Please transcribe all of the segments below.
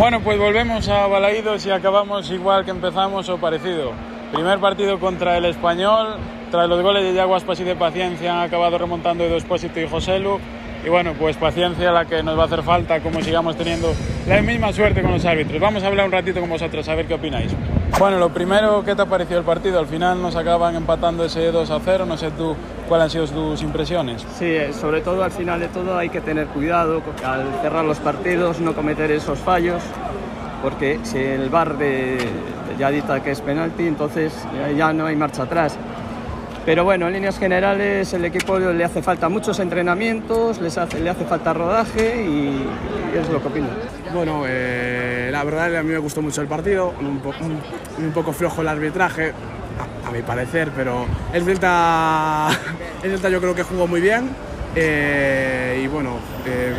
Bueno, pues volvemos a Balaídos y acabamos igual que empezamos o parecido. Primer partido contra el Español, tras los goles de Yaguaspas y de Paciencia han acabado remontando Edo Espósito y Joselu. Y bueno, pues paciencia la que nos va a hacer falta, como sigamos teniendo la misma suerte con los árbitros. Vamos a hablar un ratito con vosotros, a ver qué opináis. Bueno, lo primero, ¿qué te ha parecido el partido? Al final nos acaban empatando ese 2 a 0, no sé tú cuáles han sido tus impresiones. Sí, sobre todo al final de todo hay que tener cuidado al cerrar los partidos, no cometer esos fallos, porque si el bar de, ya dita que es penalti, entonces ya no hay marcha atrás. Pero bueno, en líneas generales el equipo le hace falta muchos entrenamientos, les hace, le hace falta rodaje y, y es lo que opino. Bueno, eh, la verdad a mí me gustó mucho el partido, un, po un, un poco flojo el arbitraje, a, mi parecer, pero el Delta, el Delta yo creo que jugó muy bien eh, y bueno, eh,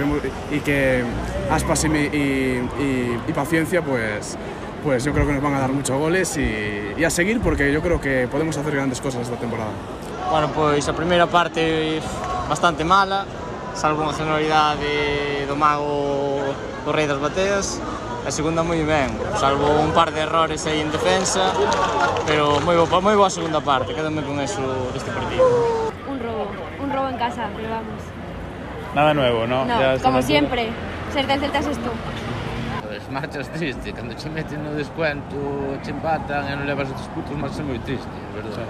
y que Aspas y, y, Paciencia pues pues yo creo que nos van a dar muchos goles y, a seguir porque yo creo que podemos hacer grandes cosas esta temporada. Bueno, pois a primeira parte bastante mala, salvo unha sonoridade do mago do rei das bateas a segunda moi ben, salvo un par de errores aí en defensa, pero moi boa, moi boa segunda parte, quedame con eso deste partido. Un robo, un robo en casa, pero vamos. Nada nuevo, ¿no? no ya como siempre, ser del Celta es tú. Pues marchas triste, cando che meten no descuento, che empatan e non levas outros putos, marchas moi triste, verdad?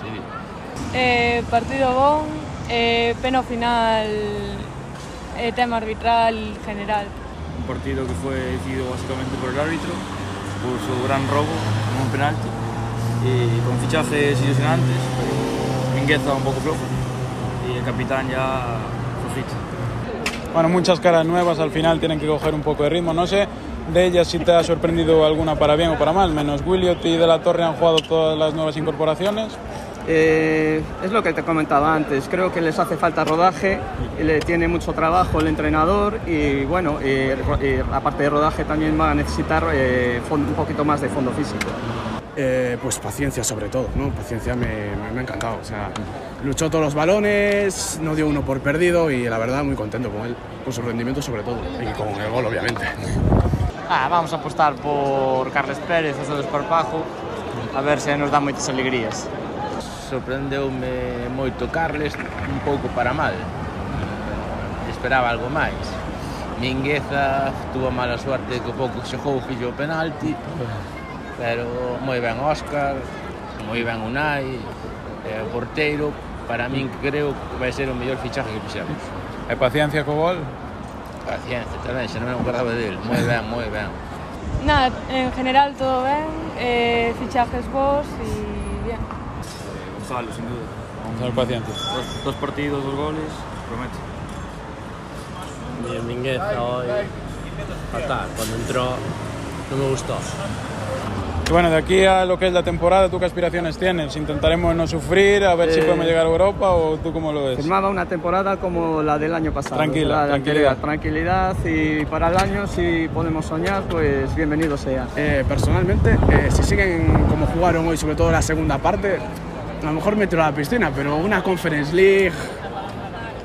Sí. sí. Eh, partido bon, eh, pena final, eh, tema arbitral general. Un partido que fue decidido básicamente por el árbitro, por su gran robo en un penalti, y con fichajes ilusionantes, pero Mingueza un poco flojo, y el capitán ya flojito bueno, muchas caras nuevas al final tienen que coger un poco de ritmo. No sé de ellas si te ha sorprendido alguna para bien o para mal, menos Williot y De la Torre han jugado todas las nuevas incorporaciones. Eh, es lo que te comentaba antes, creo que les hace falta rodaje, le tiene mucho trabajo el entrenador y bueno, eh, eh, aparte de rodaje también va a necesitar eh, un poquito más de fondo físico. Eh, pues paciencia sobre todo, ¿no? Paciencia me, me, me, ha encantado, o sea, luchó todos los balones, no dio uno por perdido y la verdad muy contento con él, con su rendimiento sobre todo y con el gol obviamente. Ah, vamos a apostar por Carles Pérez, o seu desparpajo, a ver se nos dá moitas alegrías. sorprendeume moito Carles un pouco para mal. Esperaba algo máis. Mingueza tuvo mala suerte que pouco xogou fillo o penalti, pero moi ben Óscar, moi ben Unai, eh, porteiro, para min creo que vai ser o mellor fichaje que fixemos. E paciencia co gol? Paciencia tamén, xa non me acordaba del. Moi ben, moi ben. Nada, en general todo ben, eh, fichajes vos e y... Eh, Gonzalo, sin duda. Gonzalo Paciencia. Dos, dos partidos, dos goles, promete. Bien, Mingueza hoy, fatal, cuando entró no me gustó. Y bueno, de aquí a lo que es la temporada, ¿tú qué aspiraciones tienes? ¿Intentaremos no sufrir, a ver eh, si podemos llegar a Europa o tú cómo lo ves? Firmaba una temporada como la del año pasado. Tranquila, la tranquilidad. Tranquilidad y para el año, si podemos soñar, pues bienvenido sea. Eh, personalmente, eh, si siguen como jugaron hoy, sobre todo la segunda parte, a lo mejor meto a la piscina, pero una Conference League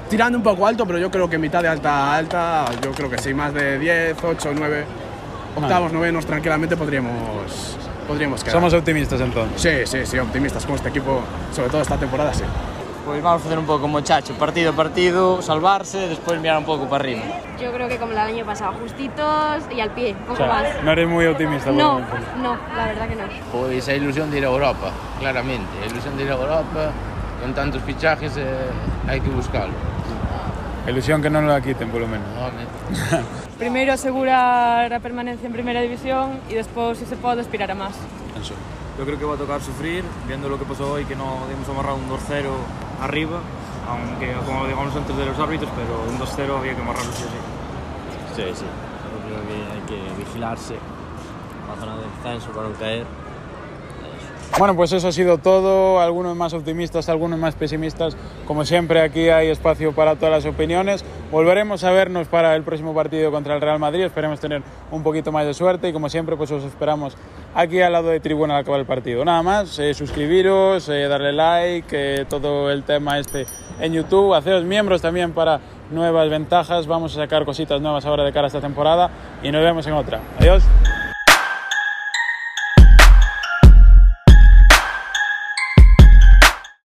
tirando un poco alto, pero yo creo que mitad de alta alta, yo creo que sí, más de 10, 8, 9, octavos, novenos, tranquilamente podríamos podríamos quedar. Somos optimistas entonces. Sí, sí, sí, optimistas con este equipo, sobre todo esta temporada, sí. Pois vamos a facer un pouco como chacho, partido a partido, salvarse, despois mirar un pouco para arriba. Yo creo que como el año pasado, justitos y al pie, un poco o sea, más. No eres muy optimista. No, no, la verdad que no. Pois a ilusión de ir a Europa, claramente. A ilusión de ir a Europa, con tantos fichajes, eh, hai que buscarlo. Ilusión que non la quiten, polo menos. Primeiro asegurar a permanencia en Primera División y despois, si se pode, aspirar a más. Eso. Yo creo que va a tocar sufrir, viendo lo que pasó hoy, que no dimos amarrado un 2-0 arriba, aunque como digamos antes de los árbitros, pero un 2-0 había que amarrarlo sí. Sí, sí. Yo creo que hay que vigilarse la zona de descenso para no caer. Bueno, pues eso ha sido todo. Algunos más optimistas, algunos más pesimistas. Como siempre, aquí hay espacio para todas las opiniones. Volveremos a vernos para el próximo partido contra el Real Madrid. Esperemos tener un poquito más de suerte y como siempre pues os esperamos aquí al lado de tribuna al acabar el partido. Nada más, eh, suscribiros, eh, darle like, eh, todo el tema este en YouTube, haceros miembros también para nuevas ventajas. Vamos a sacar cositas nuevas ahora de cara a esta temporada y nos vemos en otra. Adiós.